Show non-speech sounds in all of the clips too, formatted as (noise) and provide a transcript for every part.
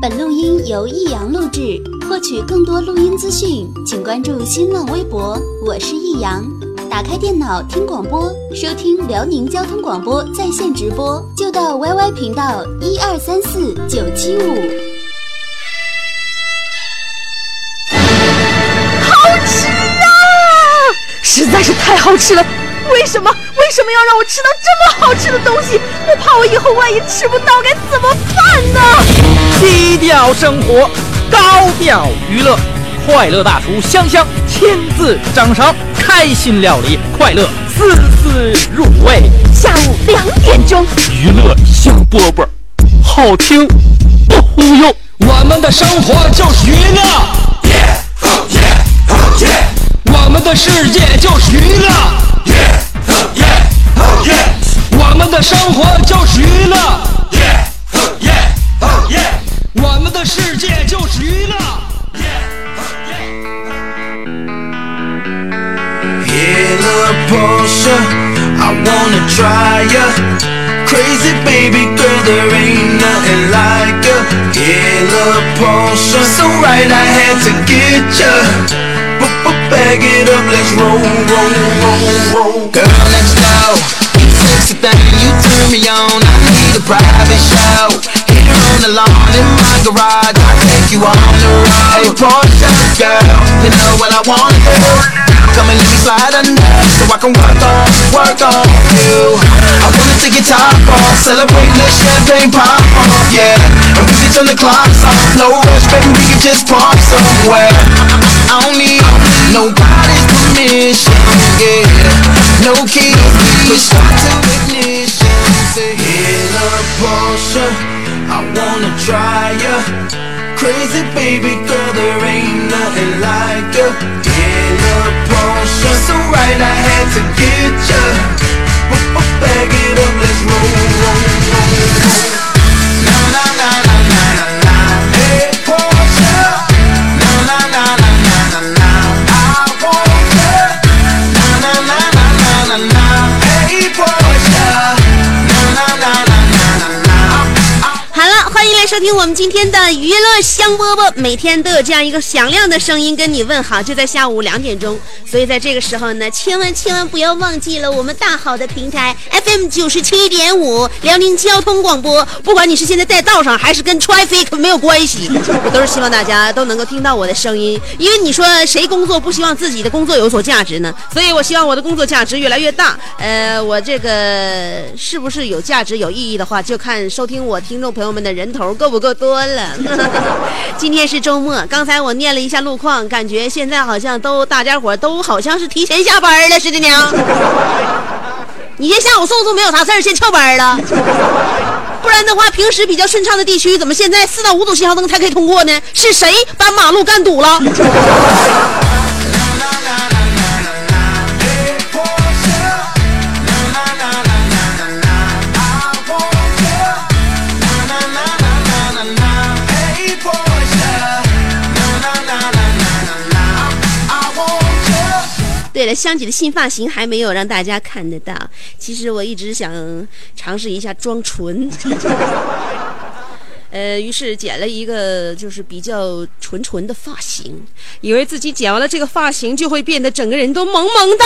本录音由易阳录制。获取更多录音资讯，请关注新浪微博。我是易阳。打开电脑听广播，收听辽宁交通广播在线直播，就到 YY 频道一二三四九七五。好吃啊！实在是太好吃了。为什么？为什么要让我吃到这么好吃的东西？我怕我以后万一吃不到，该怎么办呢？低调生活，高调娱乐，快乐大厨香香亲自掌勺，开心料理，快乐丝丝入味。下午两点钟，娱乐香饽饽，好听不忽悠。我们的生活就是娱乐，我们的世界就是娱乐。我们的生活就是娱乐，我们的世界就是娱乐。Hella Porsche, I wanna try ya. Crazy baby girl, there ain't nothing like ya. Hella Porsche, so right I had to get ya. Bag it up, let's roll, roll, roll, roll. Girl, let's go. You sexy thing, you turn me on. I need a private show. On the lawn in my garage, I take you on the road. Hey, Porsche girl, you know what I want to do. Come and let me slide under, so I can work on, work on you. I wanna take your top off, celebrate, let champagne pop off, yeah. And we can turn the clocks off, no rush, baby, we can just park somewhere. I don't need nobody's permission, yeah. No keys, we start to ignition. Say, hit a Porsche, I wanna try ya. Crazy baby girl, there ain't nothing like ya. Hit a Porsche, so right I had to get ya. Bag it up, let's roll, roll, roll, roll. 来收听我们今天的娱乐香饽饽，每天都有这样一个响亮的声音跟你问好，就在下午两点钟。所以在这个时候呢，千万千万不要忘记了我们大好的平台 FM 九十七点五辽宁交通广播。不管你是现在在道上，还是跟 traffic 没有关系，我 (laughs) 都是希望大家都能够听到我的声音。因为你说谁工作不希望自己的工作有所价值呢？所以我希望我的工作价值越来越大。呃，我这个是不是有价值、有意义的话，就看收听我听众朋友们的人头够不够多了。(laughs) 今天是周末，刚才我念了一下路况，感觉现在好像都大家伙都好像是提前下班了似的呢。你这下午送送没有啥事儿，先翘班了。不然的话，平时比较顺畅的地区，怎么现在四到五组信号灯才可以通过呢？是谁把马路干堵了？对了，香姐的新发型还没有让大家看得到。其实我一直想尝试一下装纯，(laughs) 呃，于是剪了一个就是比较纯纯的发型，以为自己剪完了这个发型就会变得整个人都萌萌的。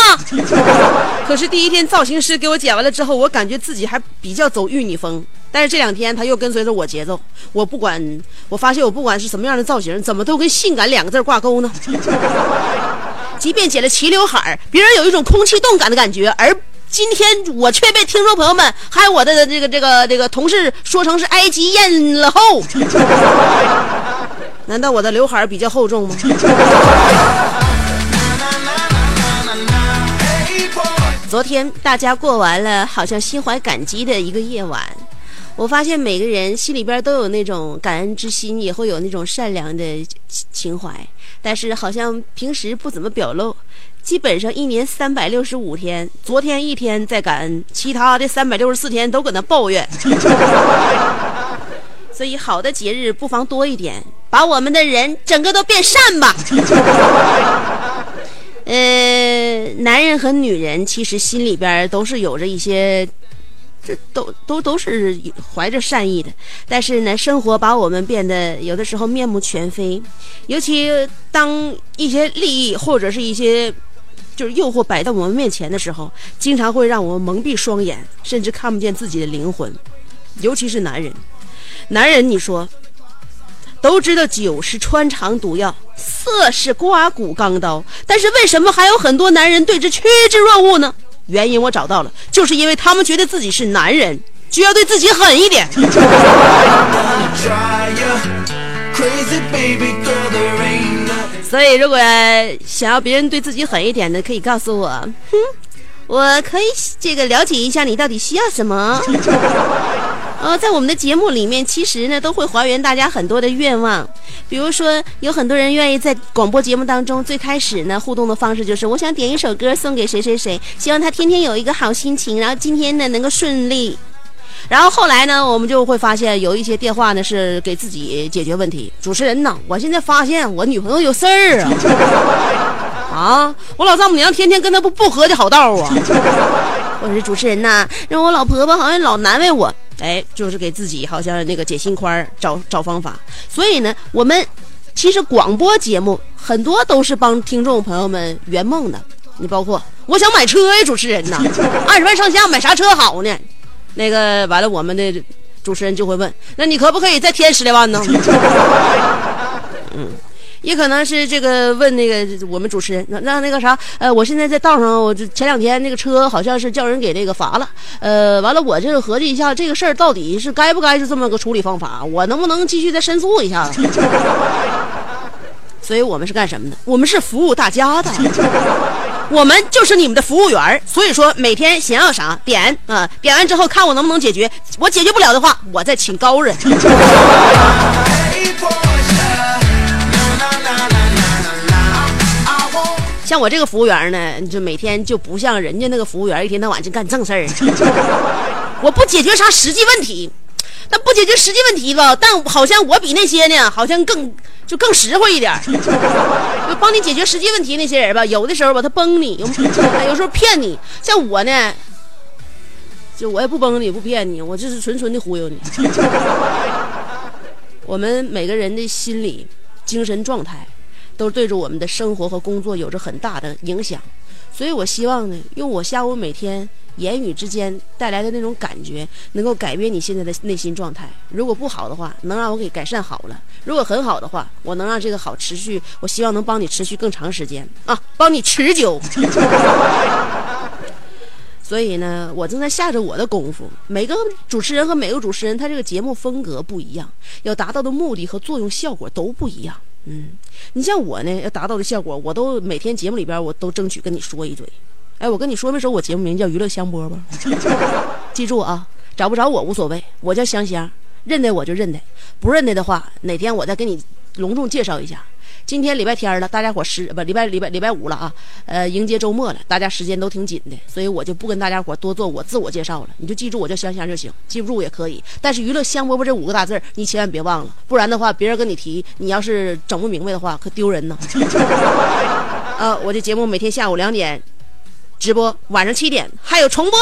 (laughs) 可是第一天造型师给我剪完了之后，我感觉自己还比较走玉女风。但是这两天他又跟随着我节奏，我不管，我发现我不管是什么样的造型，怎么都跟性感两个字挂钩呢？(laughs) 即便剪了齐刘海儿，别人有一种空气动感的感觉，而今天我却被听众朋友们还有我的这个这个这个同事说成是埃及艳了后。(laughs) 难道我的刘海比较厚重吗？昨天大家过完了好像心怀感激的一个夜晚，我发现每个人心里边都有那种感恩之心，也会有那种善良的情怀，但是好像平时不怎么表露。基本上一年三百六十五天，昨天一天在感恩，其他的三百六十四天都搁那抱怨。(laughs) 所以好的节日不妨多一点，把我们的人整个都变善吧。(laughs) 呃，男人和女人其实心里边都是有着一些这都都都是怀着善意的，但是呢，生活把我们变得有的时候面目全非，尤其当一些利益或者是一些就是诱惑摆在我们面前的时候，经常会让我们蒙蔽双眼，甚至看不见自己的灵魂。尤其是男人，男人你说都知道酒是穿肠毒药，色是刮骨钢刀，但是为什么还有很多男人对之趋之若鹜呢？原因我找到了，就是因为他们觉得自己是男人，就要对自己狠一点。(laughs) 所以，如果想要别人对自己狠一点的，可以告诉我，哼，我可以这个了解一下你到底需要什么。(laughs) 呃，在我们的节目里面，其实呢都会还原大家很多的愿望，比如说有很多人愿意在广播节目当中，最开始呢互动的方式就是我想点一首歌送给谁谁谁，希望他天天有一个好心情，然后今天呢能够顺利。然后后来呢，我们就会发现有一些电话呢是给自己解决问题。主持人呐，我现在发现我女朋友有事儿啊，(laughs) 啊，我老丈母娘天天跟她不不合的好道啊。(laughs) 我说主持人呐，让我老婆婆好像老难为我，哎，就是给自己好像那个解心宽儿找找方法。所以呢，我们其实广播节目很多都是帮听众朋友们圆梦的。你包括我想买车呀，主持人呐，二十万上下买啥车好呢？那个完了，我们的主持人就会问：那你可不可以再添十来万呢？(laughs) 嗯，也可能是这个问那个我们主持人，那那那个啥，呃，我现在在道上，我这前两天那个车好像是叫人给那个罚了，呃，完了我这个合计一下，这个事儿到底是该不该是这么个处理方法？我能不能继续再申诉一下子？(laughs) 所以我们是干什么的？我们是服务大家的。我们就是你们的服务员，所以说每天想要啥点啊、点完之后看我能不能解决，我解决不了的话，我再请高人。(laughs) 像我这个服务员呢，就每天就不像人家那个服务员一天到晚就干正事儿，我不解决啥实际问题，那不解决实际问题吧，但好像我比那些呢，好像更就更实惠一点，(laughs) 就帮你解决实际问题那些人吧，有的时候吧他崩你，有有时候骗你，像我呢，就我也不崩你不骗你，我就是纯纯的忽悠你。(laughs) 我们每个人的心理、精神状态，都对着我们的生活和工作有着很大的影响。所以我希望呢，用我下午每天言语之间带来的那种感觉，能够改变你现在的内心状态。如果不好的话，能让我给改善好了；如果很好的话，我能让这个好持续。我希望能帮你持续更长时间啊，帮你持久。(laughs) 所以呢，我正在下着我的功夫。每个主持人和每个主持人，他这个节目风格不一样，要达到的目的和作用效果都不一样。嗯，你像我呢，要达到的效果，我都每天节目里边我都争取跟你说一嘴。哎，我跟你说没说，我节目名叫《娱乐香饽饽》，(laughs) 记住啊，找不着我无所谓，我叫香香，认得我就认得，不认得的话，哪天我再给你隆重介绍一下。今天礼拜天了，大家伙时不礼拜礼拜礼拜五了啊，呃，迎接周末了，大家时间都挺紧的，所以我就不跟大家伙多做我自我介绍了，你就记住我叫香香就行，记不住也可以。但是娱乐香饽饽这五个大字你千万别忘了，不然的话，别人跟你提，你要是整不明白的话，可丢人呢。(laughs) 呃，我这节目每天下午两点直播，晚上七点还有重播。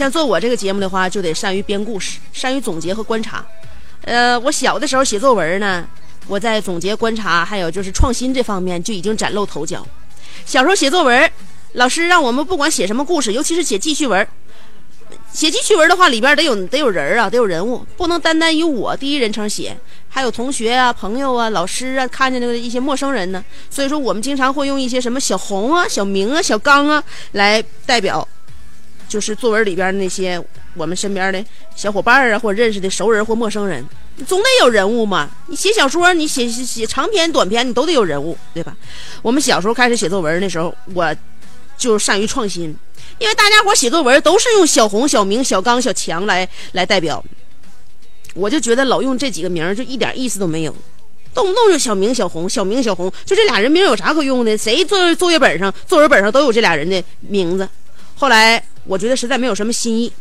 像做我这个节目的话，就得善于编故事，善于总结和观察。呃，我小的时候写作文呢，我在总结、观察，还有就是创新这方面就已经崭露头角。小时候写作文，老师让我们不管写什么故事，尤其是写记叙文。写记叙文的话，里边得有得有人啊，得有人物，不能单单以我第一人称写，还有同学啊、朋友啊、老师啊，看见那个一些陌生人呢。所以说，我们经常会用一些什么小红啊、小明啊、小刚啊来代表就是作文里边那些我们身边的小伙伴啊，或者认识的熟人或陌生人，总得有人物嘛。你写小说，你写写写长篇、短篇，你都得有人物，对吧？我们小时候开始写作文那时候，我就善于创新，因为大家伙写作文都是用小红、小明、小刚、小强来来代表，我就觉得老用这几个名就一点意思都没有。动不动就小明、小红、小明、小红，就这俩人名有啥可用的？谁作作业本上、作文本上都有这俩人的名字。后来我觉得实在没有什么新意，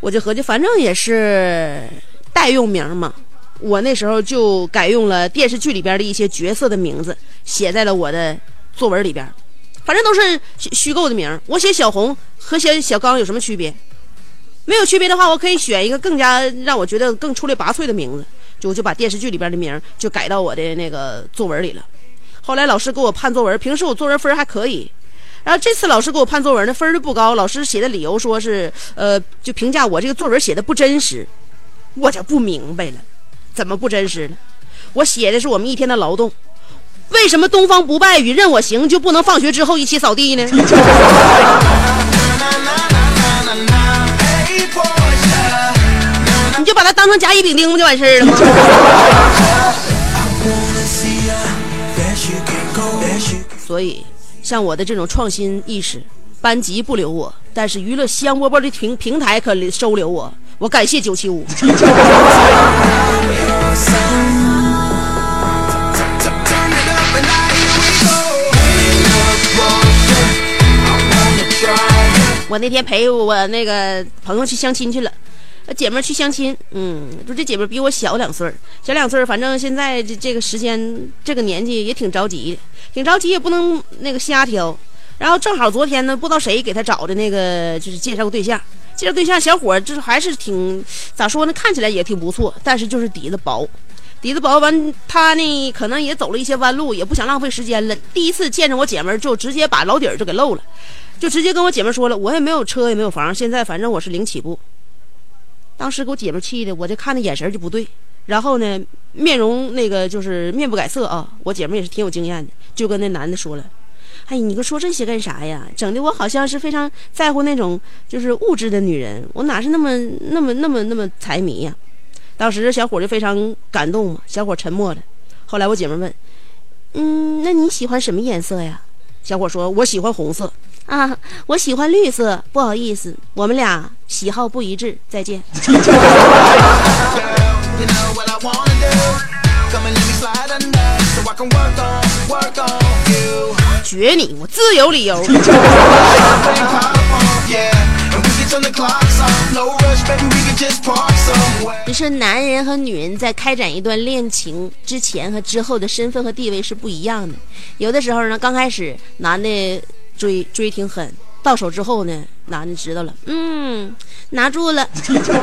我就合计，反正也是代用名嘛。我那时候就改用了电视剧里边的一些角色的名字，写在了我的作文里边。反正都是虚构的名。我写小红和写小刚有什么区别？没有区别的话，我可以选一个更加让我觉得更出类拔萃的名字，就我就把电视剧里边的名就改到我的那个作文里了。后来老师给我判作文，平时我作文分还可以，然后这次老师给我判作文的，分儿就不高。老师写的理由说是，呃，就评价我这个作文写的不真实。我就不明白了，怎么不真实了？我写的是我们一天的劳动，为什么东方不败与任我行就不能放学之后一起扫地呢？(laughs) 你就把它当成甲乙丙丁不就完事儿了吗？所以，像我的这种创新意识，班级不留我，但是娱乐香饽饽的平平台可收留我。我感谢九七五。我那天陪我那个朋友去相亲去了，姐们儿去相亲，嗯，说这姐们儿比我小两岁儿，小两岁儿，反正现在这这个时间这个年纪也挺着急，挺着急也不能那个瞎挑。然后正好昨天呢，不知道谁给他找的那个就是介绍个对象，介绍对象小伙就是还是挺咋说呢，看起来也挺不错，但是就是底子薄。底子薄完，他呢可能也走了一些弯路，也不想浪费时间了。第一次见着我姐们儿，就直接把老底儿就给露了，就直接跟我姐们说了，我也没有车，也没有房，现在反正我是零起步。当时给我姐们气的，我这看的眼神就不对，然后呢，面容那个就是面不改色啊。我姐们也是挺有经验的，就跟那男的说了：“哎，你跟说这些干啥呀？整的我好像是非常在乎那种就是物质的女人，我哪是那么那么那么那么财迷呀？”当时小伙就非常感动嘛，小伙沉默了。后来我姐们问：“嗯，那你喜欢什么颜色呀？”小伙说：“我喜欢红色。”啊，我喜欢绿色，不好意思，我们俩喜好不一致，再见。(laughs) 绝你，我自有理由。你说男人和女人在开展一段恋情之前和之后的身份和地位是不一样的，有的时候呢，刚开始男的。追追挺狠，到手之后呢，男的知道了，嗯，拿住了，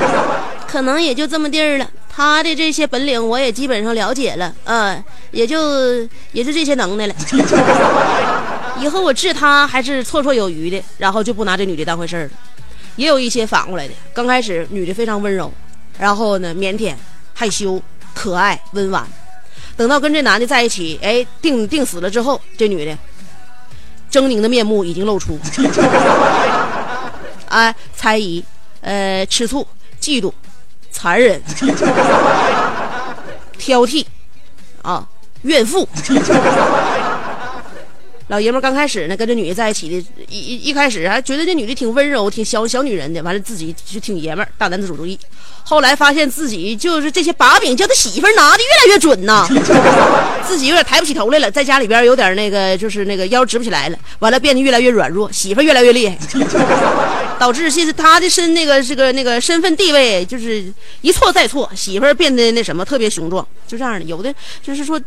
(laughs) 可能也就这么地儿了。他的这些本领我也基本上了解了，啊，也就也就这些能耐了。(laughs) 以后我治他还是绰绰有余的，然后就不拿这女的当回事儿了。也有一些反过来的，刚开始女的非常温柔，然后呢腼腆、害羞、可爱、温婉，等到跟这男的在一起，哎，定定死了之后，这女的狰狞的面目已经露出，(laughs) 哎，猜疑、呃，吃醋、嫉妒、残忍、(laughs) 挑剔，啊，怨妇。老爷们刚开始呢，跟这女的在一起的，一一开始还觉得这女的挺温柔、挺小小女人的，完了自己就挺爷们儿，大男子主义。后来发现自己就是这些把柄叫他媳妇儿拿的越来越准呐，(laughs) 自己有点抬不起头来了，在家里边有点那个就是那个腰直不起来了，完了变得越来越软弱，媳妇儿越来越厉害，导致现在他的身那个这个那个身份地位就是一错再错，媳妇儿变得那什么特别雄壮，就这样的。有的就是说。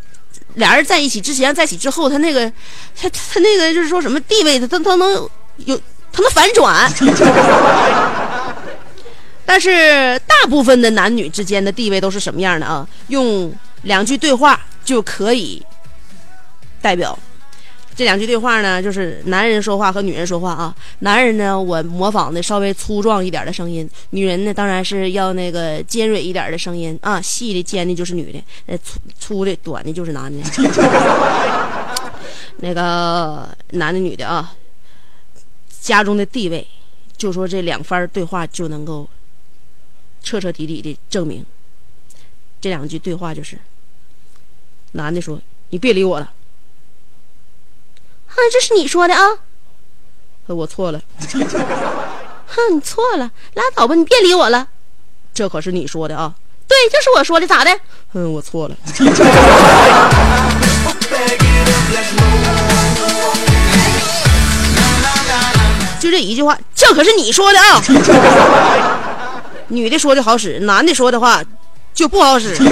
俩人在一起之前，在一起之后，他那个，他他那个就是说什么地位，他他他能有，他能反转。(laughs) 但是大部分的男女之间的地位都是什么样的啊？用两句对话就可以代表。这两句对话呢，就是男人说话和女人说话啊。男人呢，我模仿的稍微粗壮一点的声音；女人呢，当然是要那个尖锐一点的声音啊，细的尖的就是女的，呃，粗粗的短的就是男的。(laughs) 那个男的女的啊，家中的地位，就说这两番对话就能够彻彻底底的证明。这两句对话就是：男的说：“你别理我了。”啊，这是你说的啊！我错了。哼，你错了，拉倒吧，你别理我了。这可是你说的啊！对，就是我说的，咋的？嗯，我错了。(laughs) 就这一句话，这可是你说的啊！(laughs) 女的说的好使，男的说的话就不好使。(laughs)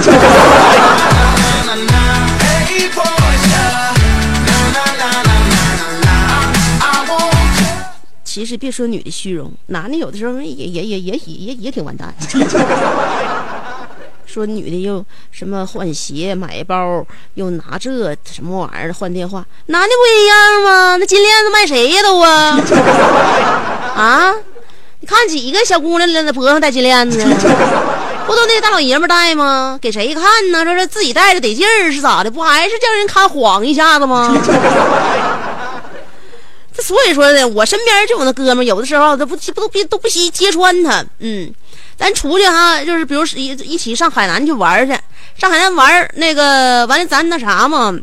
其实别说女的虚荣，男的有的时候也也也也也也挺完蛋。(laughs) 说女的又什么换鞋、买包，又拿这什么玩意儿换电话，男的不一样吗？那金链子卖谁呀都啊？(laughs) 啊？你看几个小姑娘了，那脖子上戴金链子，不都那大老爷们戴吗？给谁看呢？这是自己戴着得劲儿是咋的？不还是叫人看晃一下子吗？这所以说呢，我身边就有那哥们，有的时候他不不都不都不惜揭穿他，嗯。咱出去哈，就是比如一一起上海南去玩去，上海南玩那个完了，咱那啥嘛，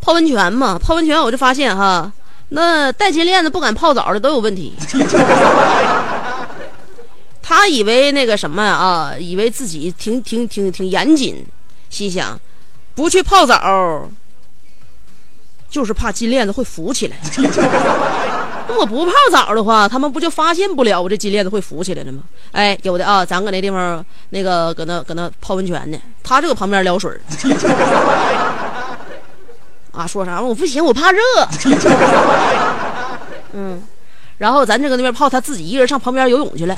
泡温泉嘛，泡温泉我就发现哈，那戴金链子不敢泡澡的都有问题。(laughs) 他以为那个什么啊，以为自己挺挺挺挺严谨，心想不去泡澡，就是怕金链子会浮起来。(laughs) 那我不泡澡的话，他们不就发现不了我这金链子会浮起来了吗？哎，有的啊，咱搁那地方那个搁那搁那泡温泉呢，他就搁旁边撩水 (laughs) 啊，说啥？我不行，我怕热。(laughs) 嗯，然后咱就搁那边泡，他自己一个人上旁边游泳去了。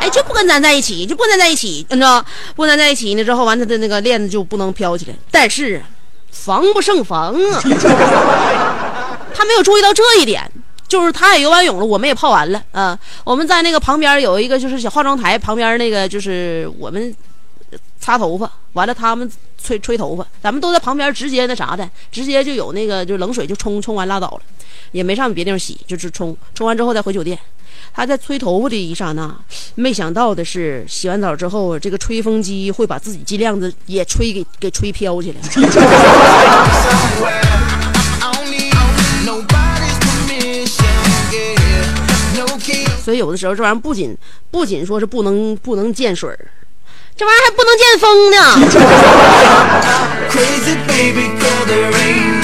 哎，就不跟咱在一起，就不跟咱在一起，你知道？不跟咱在一起呢，之后完他的那个链子就不能飘起来。但是防不胜防啊。他没有注意到这一点，就是他也游完泳了，我们也泡完了啊。我们在那个旁边有一个就是小化妆台旁边那个就是我们擦头发，完了他们吹吹头发，咱们都在旁边直接那啥的，直接就有那个就冷水就冲冲完拉倒了，也没上别地方洗，就是冲冲完之后再回酒店。他在吹头发的一刹那，没想到的是洗完澡之后，这个吹风机会把自己金链子也吹给给吹飘起来。(laughs) 所以有的时候这玩意儿不仅不仅说是不能不能见水儿，这玩意儿还不能见风呢。(laughs)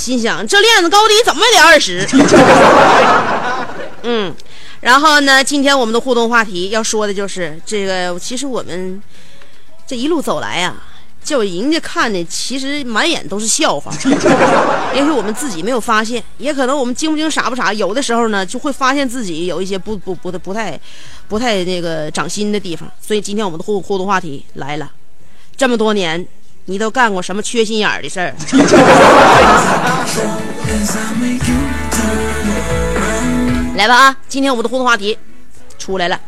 心想，这链子高低怎么也得二十。(laughs) 嗯，然后呢，今天我们的互动话题要说的就是这个，其实我们这一路走来呀。叫人家看的，其实满眼都是笑话。(laughs) 也许我们自己没有发现，也可能我们精不精傻不傻，有的时候呢就会发现自己有一些不不不不太不太那个长心的地方。所以今天我们的互互动话题来了，这么多年你都干过什么缺心眼儿的事儿？(laughs) 来吧啊！今天我们的互动话题出来了，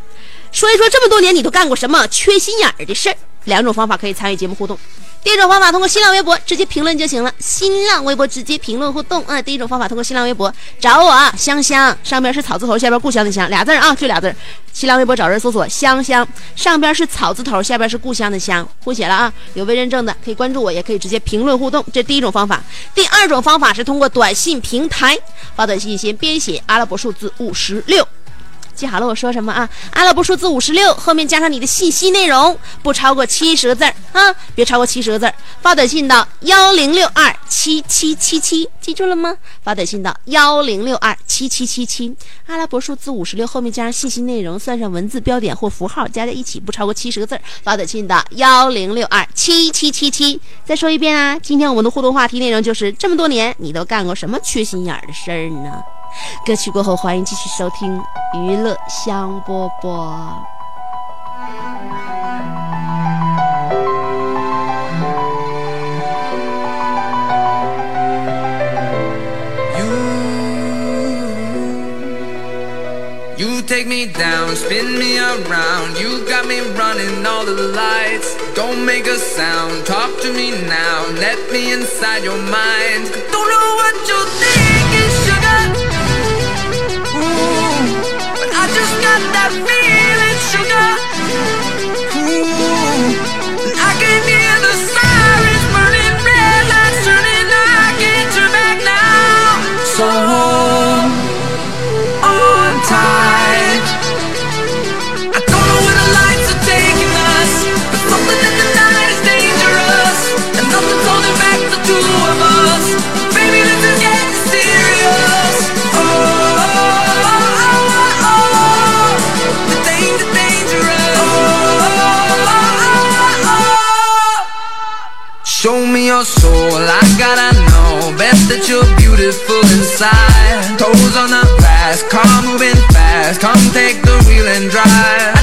说一说这么多年你都干过什么缺心眼儿的事儿。两种方法可以参与节目互动，第一种方法通过新浪微博直接评论就行了。新浪微博直接评论互动啊！第一种方法通过新浪微博找我香香，上边是草字头，下边故乡的乡，俩字啊，就俩字。新浪微博找人搜索香香，上边是草字头，下边是故乡的乡，互写了啊。有未认证的可以关注我，也可以直接评论互动，这第一种方法。第二种方法是通过短信平台发短信，先编写阿拉伯数字五十六。记好了，我说什么啊？阿拉伯数字五十六后面加上你的信息内容，不超过七十个字儿啊，别超过七十个字儿。发短信到幺零六二七七七七，记住了吗？发短信到幺零六二七七七七，阿拉伯数字五十六后面加上信息内容，算上文字标点或符号，加在一起不超过七十个字儿。发短信到幺零六二七七七七。再说一遍啊，今天我们的互动话题内容就是这么多年你都干过什么缺心眼儿的事儿呢？歌曲过后，欢迎继续收听娱乐香饽饽。You take me down, spin me around. You got me running all the lights. Don't make a sound, talk to me now. Let me inside your mind. Don't know what you think. love me. You're beautiful. inside. Toes on the glass, car moving fast. Come take the wheel and drive.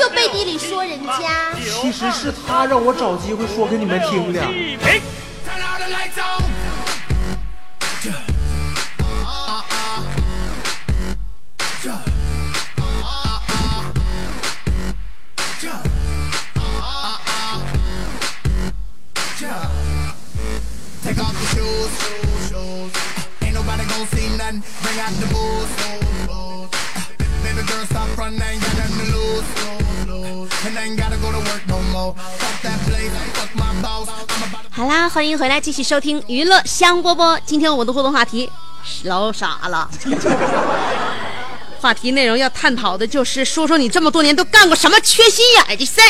又背地里说人家。其实是他让我找机会说给你们听的。Bring out the booze, booze, booze. Baby girl, stop running, 好啦，欢迎回来，继续收听娱乐香饽饽。今天我们的互动话题老傻了，话题内容要探讨的就是说说你这么多年都干过什么缺心眼儿的事儿。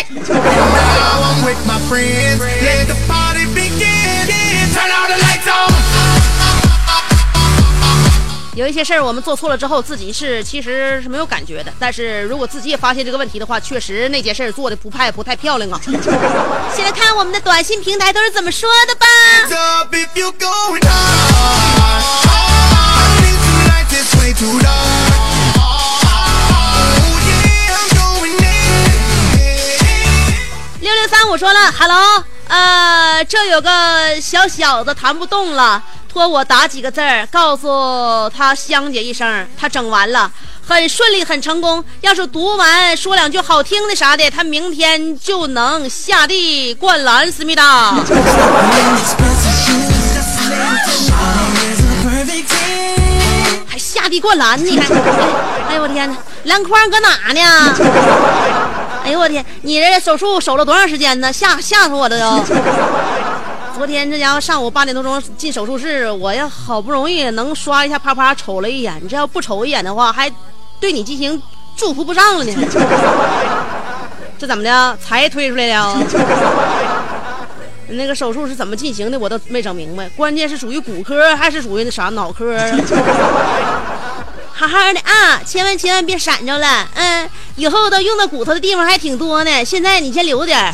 有一些事儿我们做错了之后，自己是其实是没有感觉的。但是如果自己也发现这个问题的话，确实那件事儿做的不太不太漂亮啊。(laughs) 先来看我们的短信平台都是怎么说的吧。Oh. 六六三五说了，Hello，呃，这有个小小子弹不动了，托我打几个字儿，告诉他香姐一声，他整完了，很顺利，很成功。要是读完说两句好听的啥的，他明天就能下地灌篮，思密达。还下地灌篮呢？还，哎呦我天哪，篮筐搁哪呢？哎呦我天，你这手术守了多长时间呢？吓吓死我了都！(laughs) 昨天这家伙上午八点多钟进手术室，我要好不容易能刷一下啪啪瞅了一眼，你这要不瞅一眼的话，还对你进行祝福不上了呢。(laughs) 这怎么的？才推出来的啊？(laughs) 那个手术是怎么进行的？我都没整明白。关键是属于骨科还是属于那啥脑科？好好的啊，千万千万别闪着了。嗯，以后都用到骨头的地方还挺多呢。现在你先留点。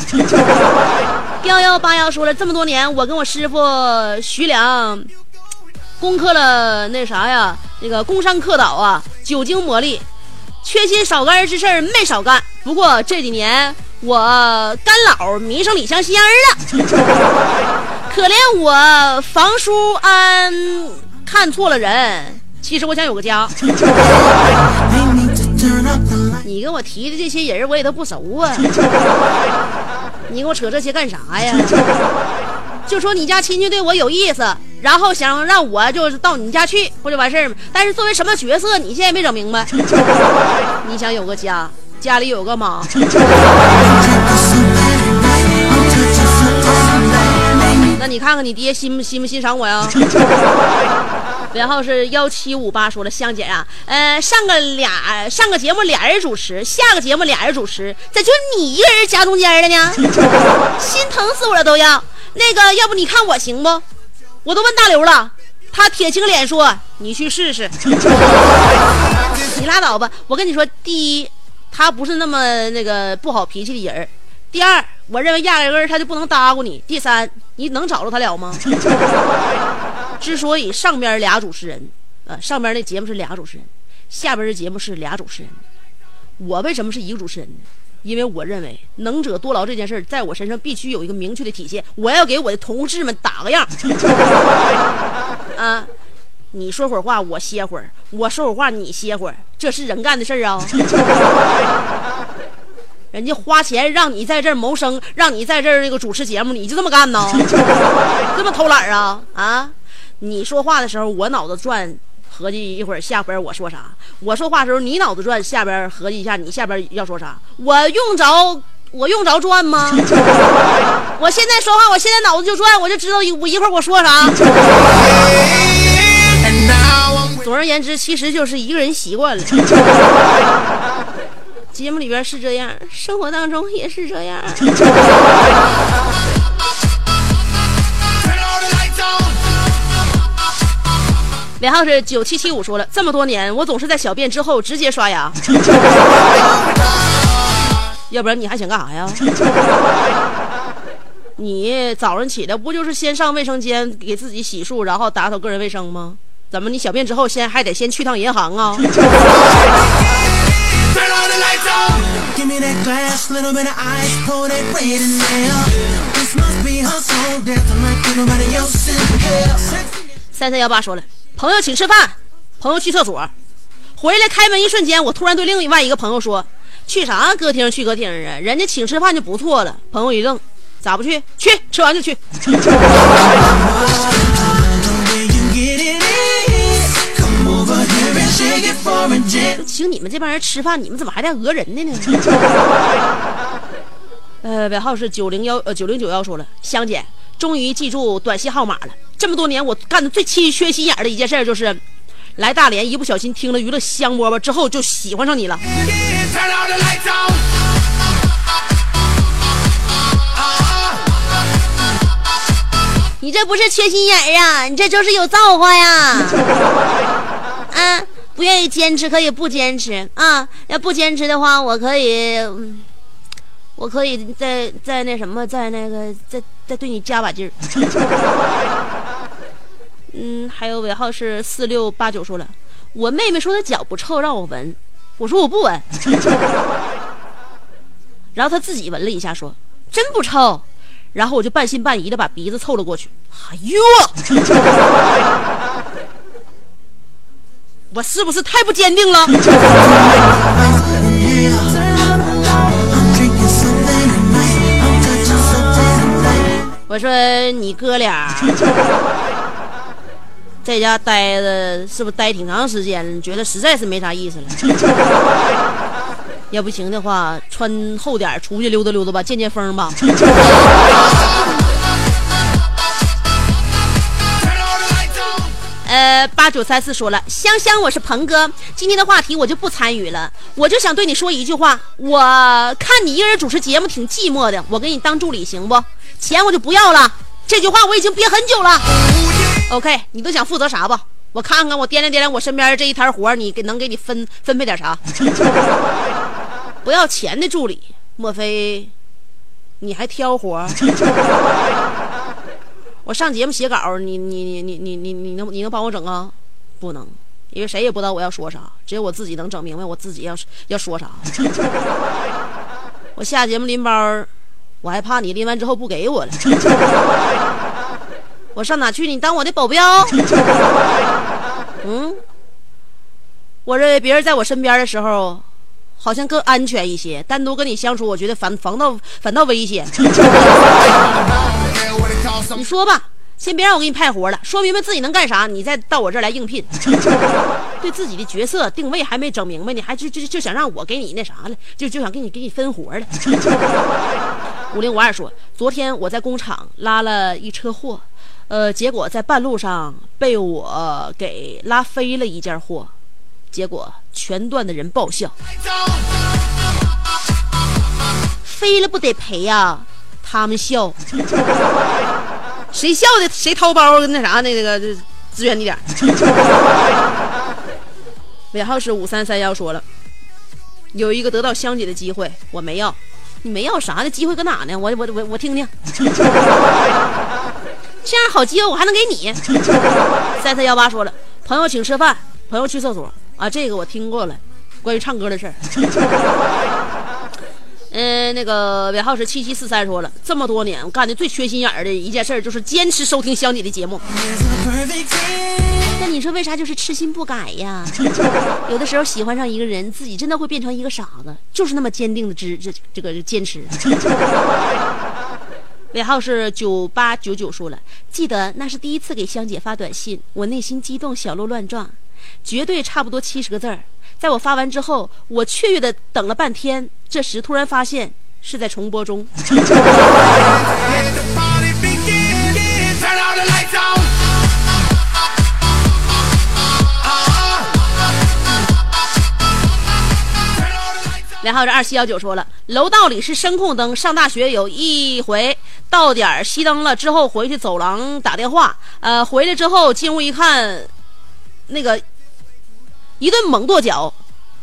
(laughs) 幺幺八幺说了，这么多年我跟我师傅徐良攻克了那啥呀，那个工商克岛啊，久经磨砺，缺心少肝之事没少干。不过这几年我干老迷上李香仙儿了，可怜我房叔安看错了人。其实我想有个家。(laughs) 你跟我提的这些人我也都不熟啊，(laughs) 你跟我扯这些干啥呀？就说你家亲戚对我有意思，然后想让我就是到你家去，不就完事儿吗？但是作为什么角色，你现在没整明白。你想有个家，家里有个妈。那你看看你爹欣不欣不欣赏我呀？然后是幺七五八说了，香姐啊，呃，上个俩上个节目俩人主持，下个节目俩人主持，咋就你一个人夹中间了呢？(laughs) 心疼死我了都要。那个，要不你看我行不？我都问大刘了，他铁青脸说你去试试。(laughs) 你拉倒吧，我跟你说，第一，他不是那么那个不好脾气的人第二，我认为压根他就不能搭过你。第三，你能找着他了吗？之所以上边俩主持人，呃，上边那节目是俩主持人，下边这节目是俩主持人，我为什么是一个主持人呢？因为我认为能者多劳这件事在我身上必须有一个明确的体现。我要给我的同事们打个样。(laughs) 啊，你说会儿话，我歇会儿；我说会儿话，你歇会儿，这是人干的事儿啊。(laughs) 人家花钱让你在这儿谋生，让你在这儿那个主持节目，你就这么干呢？(laughs) 这么偷懒啊？啊？你说话的时候，我脑子转，合计一会儿下边我说啥；我说话的时候，你脑子转，下边合计一下你下边要说啥。我用着我用着转吗？(laughs) 我现在说话，我现在脑子就转，我就知道一我一会儿我说啥。总而言之，其实就是一个人习惯了。(laughs) 节目里边是这样，生活当中也是这样。(laughs) 尾号是九七七五，说了这么多年，我总是在小便之后直接刷牙，(laughs) 要不然你还想干啥呀？你早上起来不就是先上卫生间给自己洗漱，然后打扫个人卫生吗？怎么你小便之后先还得先去趟银行啊？(laughs) 三三幺八说了。朋友请吃饭，朋友去厕所，回来开门一瞬间，我突然对另外一个朋友说：“去啥歌厅？去歌厅啊！人家请吃饭就不错了。”朋友一愣：“咋不去？去，吃完就去。(laughs) ”请你们这帮人吃饭，你们怎么还带讹人的呢？(laughs) 呃，尾号是九零幺呃九零九幺说了，香姐终于记住短信号码了。这么多年，我干的最缺缺心眼的一件事就是，来大连一不小心听了娱乐香饽饽之后就喜欢上你了。你这不是缺心眼儿啊，你这就是有造化呀！(laughs) 啊，不愿意坚持可以不坚持啊，要不坚持的话，我可以，我可以再再那什么，再那个再再对你加把劲儿。(laughs) 嗯，还有尾号是四六八九，说了，我妹妹说她脚不臭，让我闻，我说我不闻，(laughs) 然后她自己闻了一下，说真不臭，然后我就半信半疑的把鼻子凑了过去，哎呦，(laughs) 我是不是太不坚定了？我说你哥俩。(laughs) 在家待着是不是待挺长时间？觉得实在是没啥意思了。要不行的话，穿厚点出去溜达溜达吧，见见风吧。呃，八八九三四说了，香香，我是鹏哥，今天的话题我就不参与了，我就想对你说一句话，我看你一个人主持节目挺寂寞的，我给你当助理行不？钱我就不要了，这句话我已经憋很久了。OK，你都想负责啥吧？我看看，我掂量掂量我身边这一摊活，你给能给你分分配点啥？(laughs) 不要钱的助理，莫非你还挑活？(laughs) 我上节目写稿，你你你你你你你能你能帮我整啊？不能，因为谁也不知道我要说啥，只有我自己能整明白我自己要要说啥。(laughs) 我下节目拎包，我还怕你拎完之后不给我了。(laughs) 我上哪去？你当我的保镖？(laughs) 嗯，我认为别人在我身边的时候，好像更安全一些。单独跟你相处，我觉得反反倒反倒危险。(laughs) 你说吧，先别让我给你派活了，说明白自己能干啥，你再到我这儿来应聘。对自己的角色定位还没整明白呢，还就就就想让我给你那啥了，就就想给你给你分活了。五零五二说，昨天我在工厂拉了一车货。呃，结果在半路上被我给拉飞了一件货，结果全段的人爆笑。飞了不得赔呀？他们笑，谁笑的谁掏包那啥那个支援你点。尾号是五三三幺说了，有一个得到香姐的机会，我没要，你没要啥的？机会搁哪呢？我我我我听听。(laughs) 这样好机会我还能给你。三三幺八说了，朋友请吃饭，朋友去厕所啊，这个我听过了，关于唱歌的事儿。嗯，那个尾号是七七四三说了，这么多年我干的最缺心眼儿的一件事就是坚持收听香姐的节目。那你说为啥就是痴心不改呀？(laughs) 有的时候喜欢上一个人，自己真的会变成一个傻子，就是那么坚定的支这这个坚持。(laughs) 尾号是九八九九，说了，记得那是第一次给香姐发短信，我内心激动，小鹿乱撞，绝对差不多七十个字儿。在我发完之后，我雀跃的等了半天，这时突然发现是在重播中。(laughs) 然后这二七幺九说了，楼道里是声控灯。上大学有一回到点熄灯了之后回去走廊打电话，呃，回来之后进屋一看，那个一顿猛跺脚，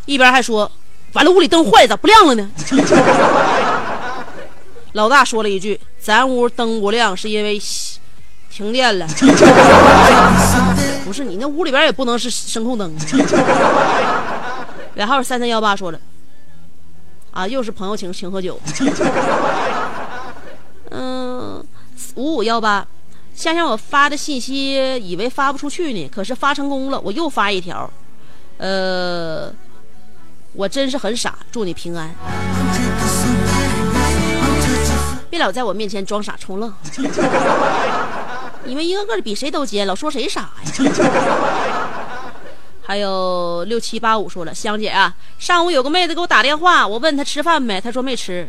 一边还说：“完了，屋里灯坏咋不亮了呢？” (laughs) 老大说了一句：“咱屋灯不亮是因为停电了。”不是你那屋里边也不能是声控灯。然后三三幺八说了。啊，又是朋友请请喝酒。嗯，五五幺八，香香，我发的信息以为发不出去呢，可是发成功了，我又发一条。呃，我真是很傻，祝你平安。别老在我面前装傻充愣，你们一个个的比谁都尖，老说谁傻呀？还有六七八五说了，香姐啊，上午有个妹子给我打电话，我问她吃饭没，她说没吃，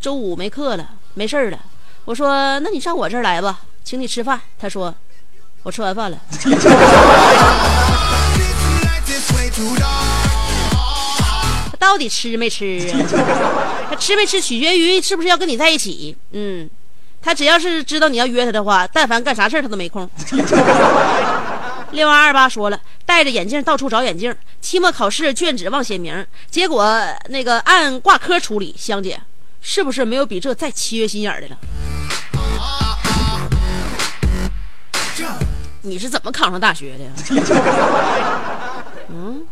周五没课了，没事了。我说那你上我这儿来吧，请你吃饭。她说我吃完饭了。他到底吃没吃啊？(laughs) 他吃没吃取决于是不是要跟你在一起。嗯，他只要是知道你要约他的话，但凡干啥事他都没空。(laughs) 六二二八说了，戴着眼镜到处找眼镜，期末考试卷纸忘写名，结果那个按挂科处理。香姐，是不是没有比这再缺心眼的了？你是怎么考上大学的？嗯，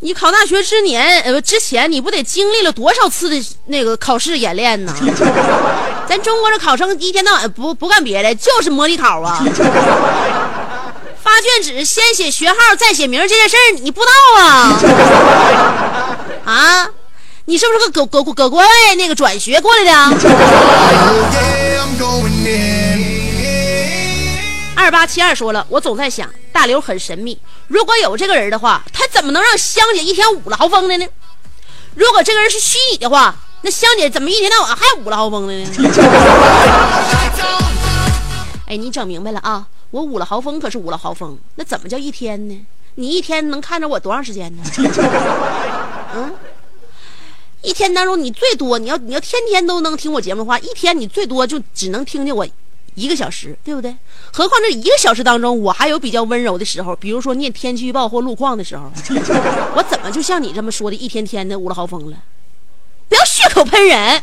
你考大学之年呃之前，你不得经历了多少次的那个考试演练呢？(laughs) 咱中国这考生一天到晚不不干别的，就是模拟考啊。(laughs) 发卷纸先写学号再写名这件事儿你不知道啊？(laughs) 啊，你是不是个搁搁搁国外那个转学过来的？二八七二说了，我总在想，大刘很神秘，如果有这个人的话，他怎么能让香姐一天五了豪风的呢？如果这个人是虚拟的话，那香姐怎么一天到晚还五了豪风的呢？(laughs) 哎，你整明白了啊？我五了豪风可是五了豪风，那怎么叫一天呢？你一天能看着我多长时间呢？(laughs) 嗯，一天当中你最多你要你要天天都能听我节目的话，一天你最多就只能听见我一个小时，对不对？何况这一个小时当中，我还有比较温柔的时候，比如说念天气预报或路况的时候，(laughs) 我怎么就像你这么说的，一天天的五了豪风了？不要血口喷人！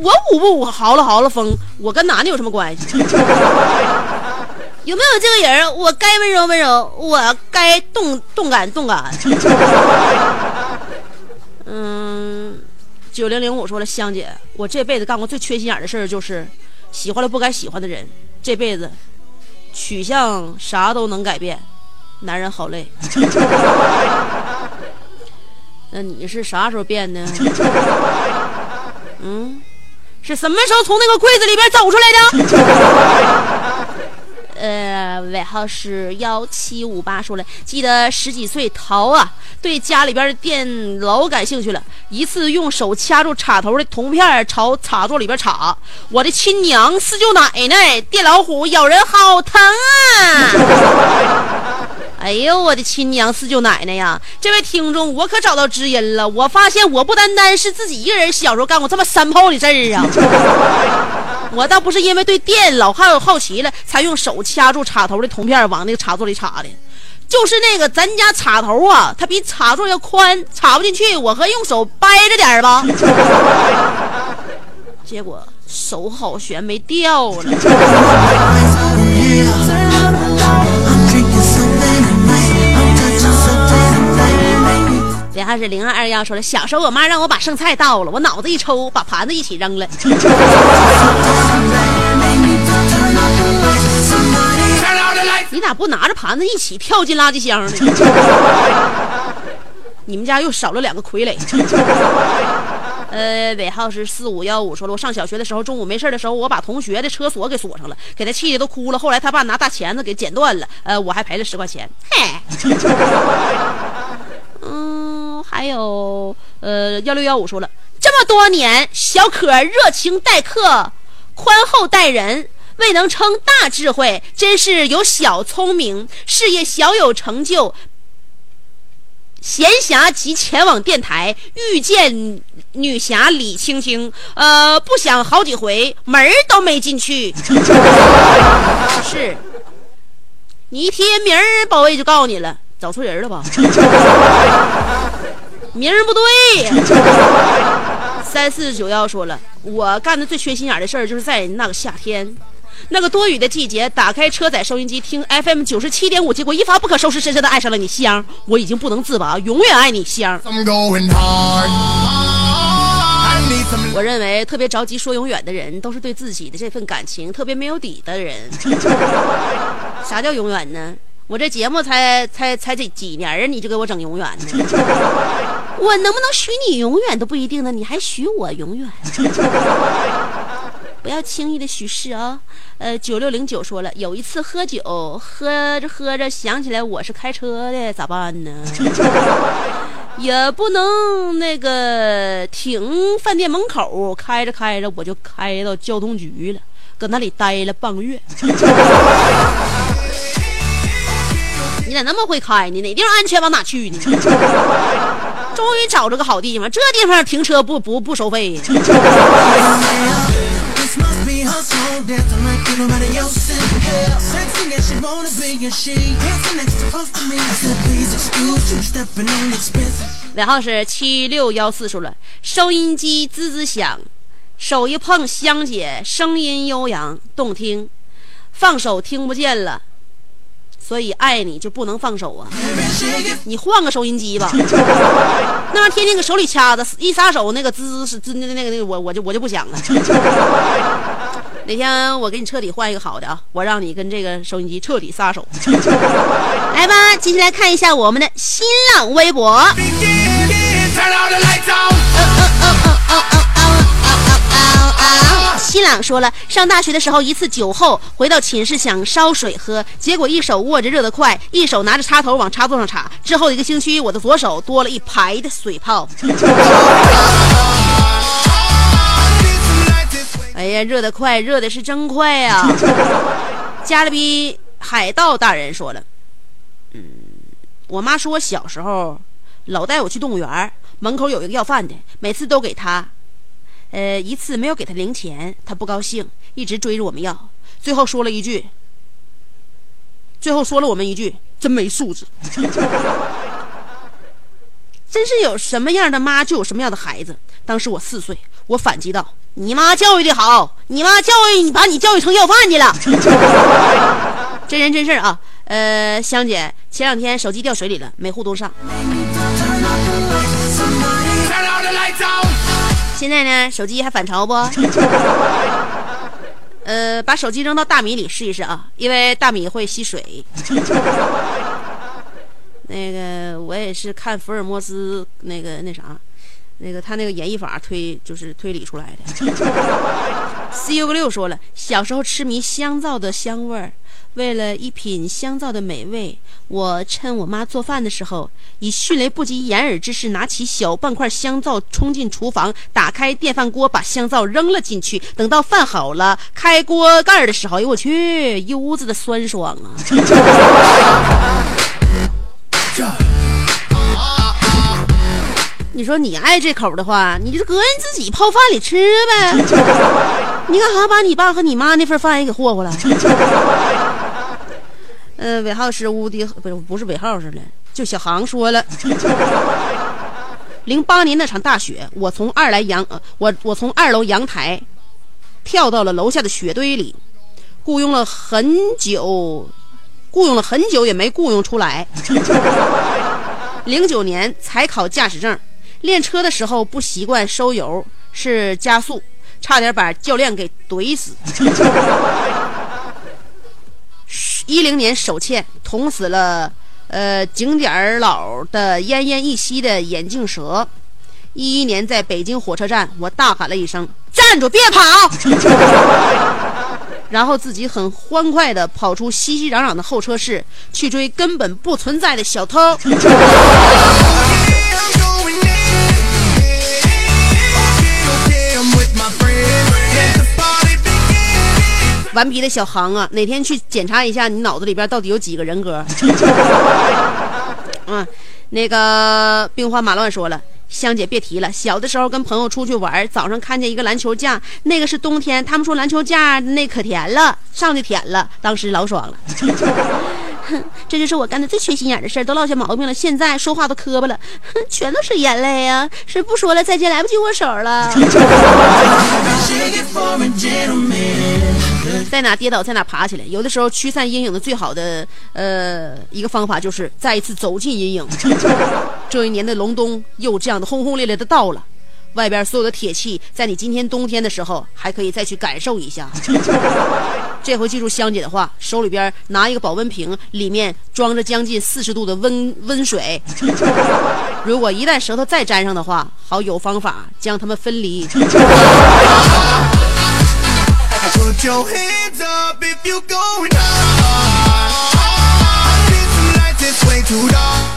我舞不舞嚎了嚎了风，我跟男的有什么关系？有没有这个人？我该温柔温柔，我该动动感动感。嗯，九零零五说了，香姐，我这辈子干过最缺心眼的事儿就是喜欢了不该喜欢的人，这辈子取向啥都能改变，男人好累。(laughs) 那你是啥时候变的？(laughs) 嗯，是什么时候从那个柜子里边走出来的？号是幺七五八，说了，记得十几岁淘啊，对家里边的电老感兴趣了，一次用手掐住插头的铜片朝插座里边插，我的亲娘四舅奶奶，电老虎咬人好疼啊！(laughs) 哎呦，我的亲娘四舅奶奶呀！这位听众，我可找到知音了。我发现我不单单是自己一个人小时候干过这么三炮的事儿啊！(laughs) 我倒不是因为对电老好好奇了，才用手掐住插头的铜片往那个插座里插的，就是那个咱家插头啊，它比插座要宽，插不进去，我和用手掰着点儿吧。(laughs) 结果手好悬，没掉了。(laughs) 然后是零二二幺说了，小时候我妈让我把剩菜倒了，我脑子一抽，把盘子一起扔了。(laughs) 你咋不拿着盘子一起跳进垃圾箱呢？(laughs) 你们家又少了两个傀儡。(laughs) 呃，尾号是四五幺五，说了，我上小学的时候，中午没事的时候，我把同学的车锁给锁上了，给他气的都哭了。后来他爸拿大钳子给剪断了，呃，我还赔了十块钱。嘿。还有，呃，幺六幺五说了，这么多年，小可热情待客，宽厚待人，未能称大智慧，真是有小聪明，事业小有成就。闲暇即前往电台，遇见女侠李青青，呃，不想好几回，门儿都没进去。(laughs) 是，你一提名儿，保卫就告诉你了。找错人了吧？名儿不对。三四九幺说了，我干的最缺心眼的事儿，就是在那个夏天，那个多雨的季节，打开车载收音机听 FM 九十七点五，结果一发不可收拾，深深的爱上了你香，我已经不能自拔，永远爱你香。我认为特别着急说永远的人，都是对自己的这份感情特别没有底的人。(laughs) 啥叫永远呢？我这节目才才才这几年啊，你就给我整永远呢？我能不能许你永远都不一定呢，你还许我永远？(laughs) 不要轻易的许誓啊！呃，九六零九说了，有一次喝酒，喝着喝着想起来我是开车的，咋办呢？(laughs) 也不能那个停饭店门口，开着开着我就开到交通局了，搁那里待了半个月。(laughs) 你咋那么会开呢？哪地方安全往哪去呢？终于找着个好地方，这地方停车不不不收费。尾号是七六幺四，说了，收音机滋滋响，手一碰，香姐声音悠扬动听，放手听不见了。所以爱你就不能放手啊！你换个收音机吧，那玩意天天搁手里掐着，一撒手那个滋是滋那那个那个我我就我就不想了。哪天我给你彻底换一个好的啊！我让你跟这个收音机彻底撒手。来吧，接下来看一下我们的新浪微博。新朗说了，上大学的时候一次酒后回到寝室想烧水喝，结果一手握着热得快，一手拿着插头往插座上插。之后一个星期，我的左手多了一排的水泡。哎呀，热得快，热的是真快呀！加勒比海盗大人说了，嗯，我妈说我小时候老带我去动物园，门口有一个要饭的，每次都给他，呃，一次没有给他零钱，他不高兴，一直追着我们要，最后说了一句，最后说了我们一句，真没素质。(laughs) 真是有什么样的妈就有什么样的孩子。当时我四岁，我反击道：“你妈教育的好，你妈教育你把你教育成要饭去了。(laughs) ”真人真事啊。呃，香姐前两天手机掉水里了，没互动上。现在呢，手机还反潮不？(laughs) 呃，把手机扔到大米里试一试啊，因为大米会吸水。(laughs) 那个我也是看福尔摩斯那个那啥，那个他那个演绎法推就是推理出来的。(laughs) C U 六说了，小时候痴迷香皂的香味儿，为了一品香皂的美味，我趁我妈做饭的时候，以迅雷不及掩耳之势拿起小半块香皂，冲进厨房，打开电饭锅，把香皂扔了进去。等到饭好了，开锅盖的时候，哎呦我去，一屋子的酸爽啊！你说你爱这口的话，你就搁人自己泡饭里吃呗。(laughs) 你干啥把你爸和你妈那份饭也给霍霍了？呃，尾号是乌的，不是不是尾号是的，就小航说了，零八年那场大雪，我从二来阳，我我从二楼阳台跳到了楼下的雪堆里，雇佣了很久，雇佣了很久也没雇佣出来。零九年才考驾驶证，练车的时候不习惯收油，是加速，差点把教练给怼死。一零年手欠捅死了呃景点老的奄奄一息的眼镜蛇。一一年在北京火车站，我大喊了一声：“站住，别跑！” (laughs) 然后自己很欢快地跑出熙熙攘攘的候车室，去追根本不存在的小偷。顽皮的小航啊，哪天去检查一下你脑子里边到底有几个人格？(laughs) 嗯，那个兵荒马乱说了。香姐别提了，小的时候跟朋友出去玩，早上看见一个篮球架，那个是冬天，他们说篮球架那可甜了，上去舔了，当时老爽了。哼，(laughs) 这就是我干的最缺心眼的事儿，都落下毛病了。现在说话都磕巴了，哼，全都是眼泪呀！是不说了再见，来不及握手了。(laughs) 在哪跌倒在哪爬起来。有的时候驱散阴影的最好的呃一个方法就是再一次走进阴影。(laughs) 这一年的隆冬又这样的轰轰烈烈的到了，外边所有的铁器在你今天冬天的时候还可以再去感受一下。(laughs) 这回记住香姐的话，手里边拿一个保温瓶，里面装着将近四十度的温温水。如果一旦舌头再沾上的话，好有方法将它们分离。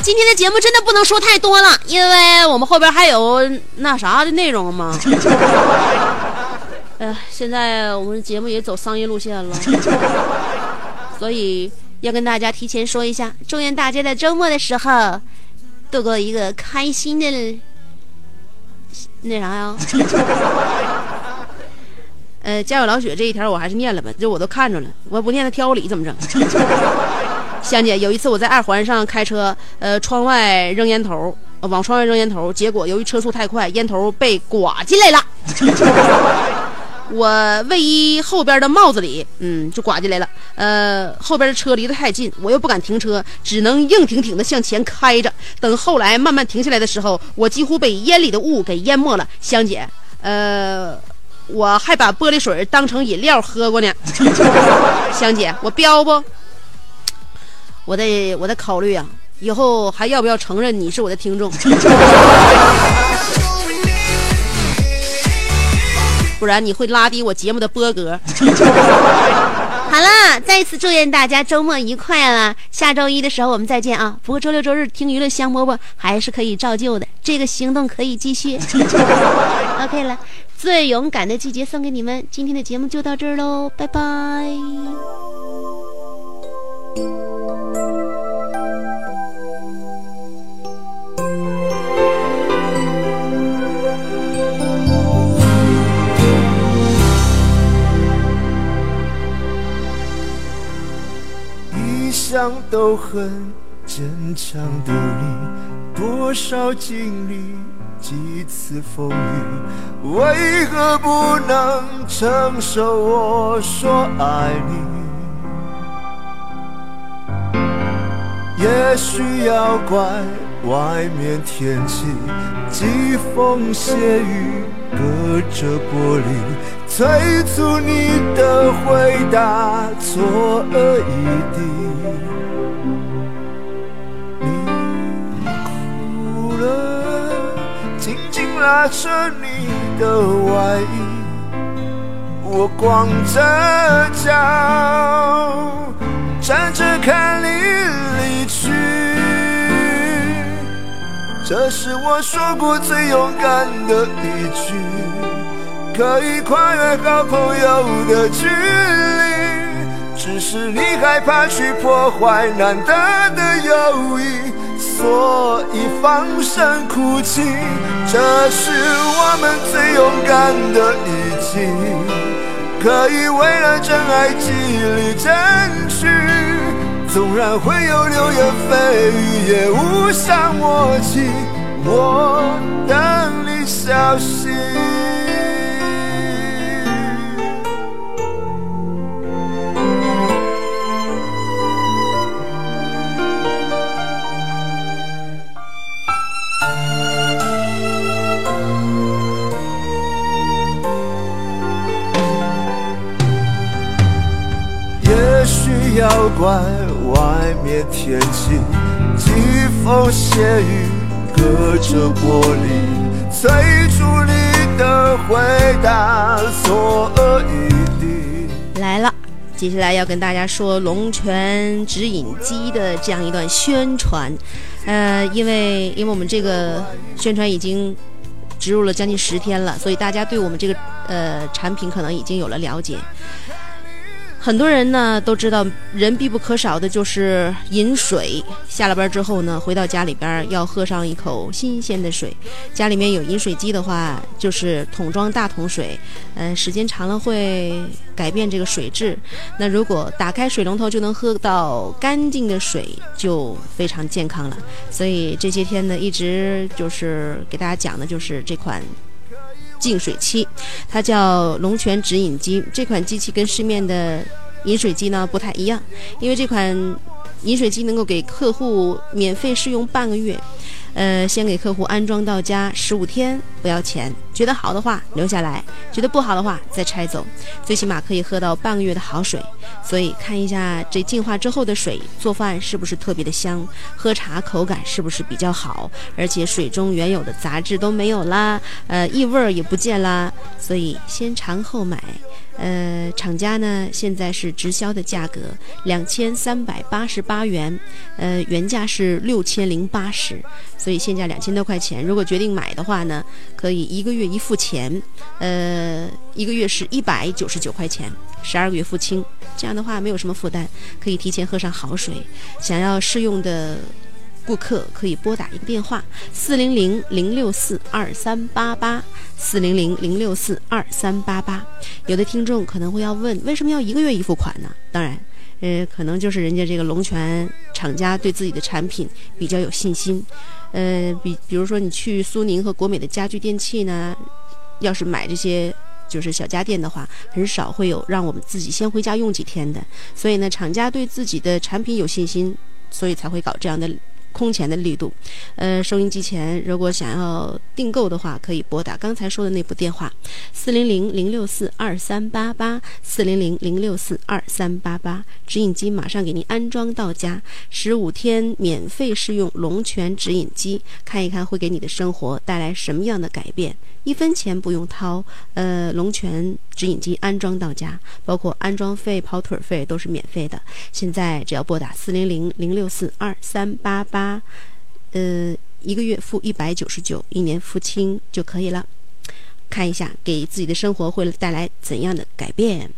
今天的节目真的不能说太多了，因为我们后边还有那啥的内容嘛。(laughs) 哎呀，现在我们节目也走商业路线了，所以要跟大家提前说一下，祝愿大家在周末的时候度过一个开心的那啥呀。(laughs) 呃，家有老雪这一条我还是念了吧，这我都看着了，我不念他挑理怎么整？香姐，有一次我在二环上开车，呃，窗外扔烟头，往窗外扔烟头，结果由于车速太快，烟头被刮进来了。(laughs) 我卫衣后边的帽子里，嗯，就刮进来了。呃，后边的车离得太近，我又不敢停车，只能硬挺挺的向前开着。等后来慢慢停下来的时候，我几乎被烟里的雾给淹没了。香姐，呃。我还把玻璃水当成饮料喝过呢，(laughs) 香姐，我彪不？我得我得考虑啊，以后还要不要承认你是我的听众？(laughs) 不然你会拉低我节目的波格。好了，再次祝愿大家周末愉快了。下周一的时候我们再见啊！不过周六周日听娱乐香饽饽还是可以照旧的，这个行动可以继续。(laughs) OK 了，最勇敢的季节送给你们。今天的节目就到这儿喽，拜拜。想都很坚强的你，多少经历几次风雨，为何不能承受我说爱你？也许要怪外面天气，疾风斜雨隔着玻璃，催促你的回答错愕一地。拉着你的外衣，我光着脚。站着看你离去，这是我说过最勇敢的一句，可以跨越好朋友的距离，只是你害怕去破坏难得的友谊，所以放声哭泣。这是我们最勇敢的一击，可以为了真爱极力争取。纵然会有流言蜚语，也无暇默契。我等你消息。怪外面天气，疾风血雨隔着玻璃，催促你的回答错愕一滴。来了，接下来要跟大家说龙泉直饮机的这样一段宣传。呃，因为因为我们这个宣传已经植入了将近十天了，所以大家对我们这个呃产品可能已经有了了解。很多人呢都知道，人必不可少的就是饮水。下了班之后呢，回到家里边要喝上一口新鲜的水。家里面有饮水机的话，就是桶装大桶水，嗯，时间长了会改变这个水质。那如果打开水龙头就能喝到干净的水，就非常健康了。所以这些天呢，一直就是给大家讲的就是这款。净水器，它叫龙泉直饮机。这款机器跟市面的饮水机呢不太一样，因为这款饮水机能够给客户免费试用半个月。呃，先给客户安装到家十五天，不要钱。觉得好的话留下来，觉得不好的话再拆走。最起码可以喝到半个月的好水。所以看一下这净化之后的水，做饭是不是特别的香？喝茶口感是不是比较好？而且水中原有的杂质都没有啦，呃，异味儿也不见啦。所以先尝后买。呃，厂家呢现在是直销的价格两千三百八十八元，呃，原价是六千零八十，所以现价两千多块钱。如果决定买的话呢，可以一个月一付钱，呃，一个月是一百九十九块钱，十二个月付清，这样的话没有什么负担，可以提前喝上好水。想要试用的。顾客可以拨打一个电话：四零零零六四二三八八，四零零零六四二三八八。有的听众可能会要问，为什么要一个月一付款呢？当然，呃，可能就是人家这个龙泉厂家对自己的产品比较有信心。呃，比比如说你去苏宁和国美的家居电器呢，要是买这些就是小家电的话，很少会有让我们自己先回家用几天的。所以呢，厂家对自己的产品有信心，所以才会搞这样的。空前的力度。呃，收音机前如果想要订购的话，可以拨打刚才说的那部电话：四零零零六四二三八八四零零零六四二三八八。指引机马上给您安装到家，十五天免费试用龙泉指引机，看一看会给你的生活带来什么样的改变。一分钱不用掏，呃，龙泉指引机安装到家，包括安装费、跑腿费都是免费的。现在只要拨打四零零零六四二三八啊，呃，一个月付一百九十九，一年付清就可以了。看一下，给自己的生活会带来怎样的改变？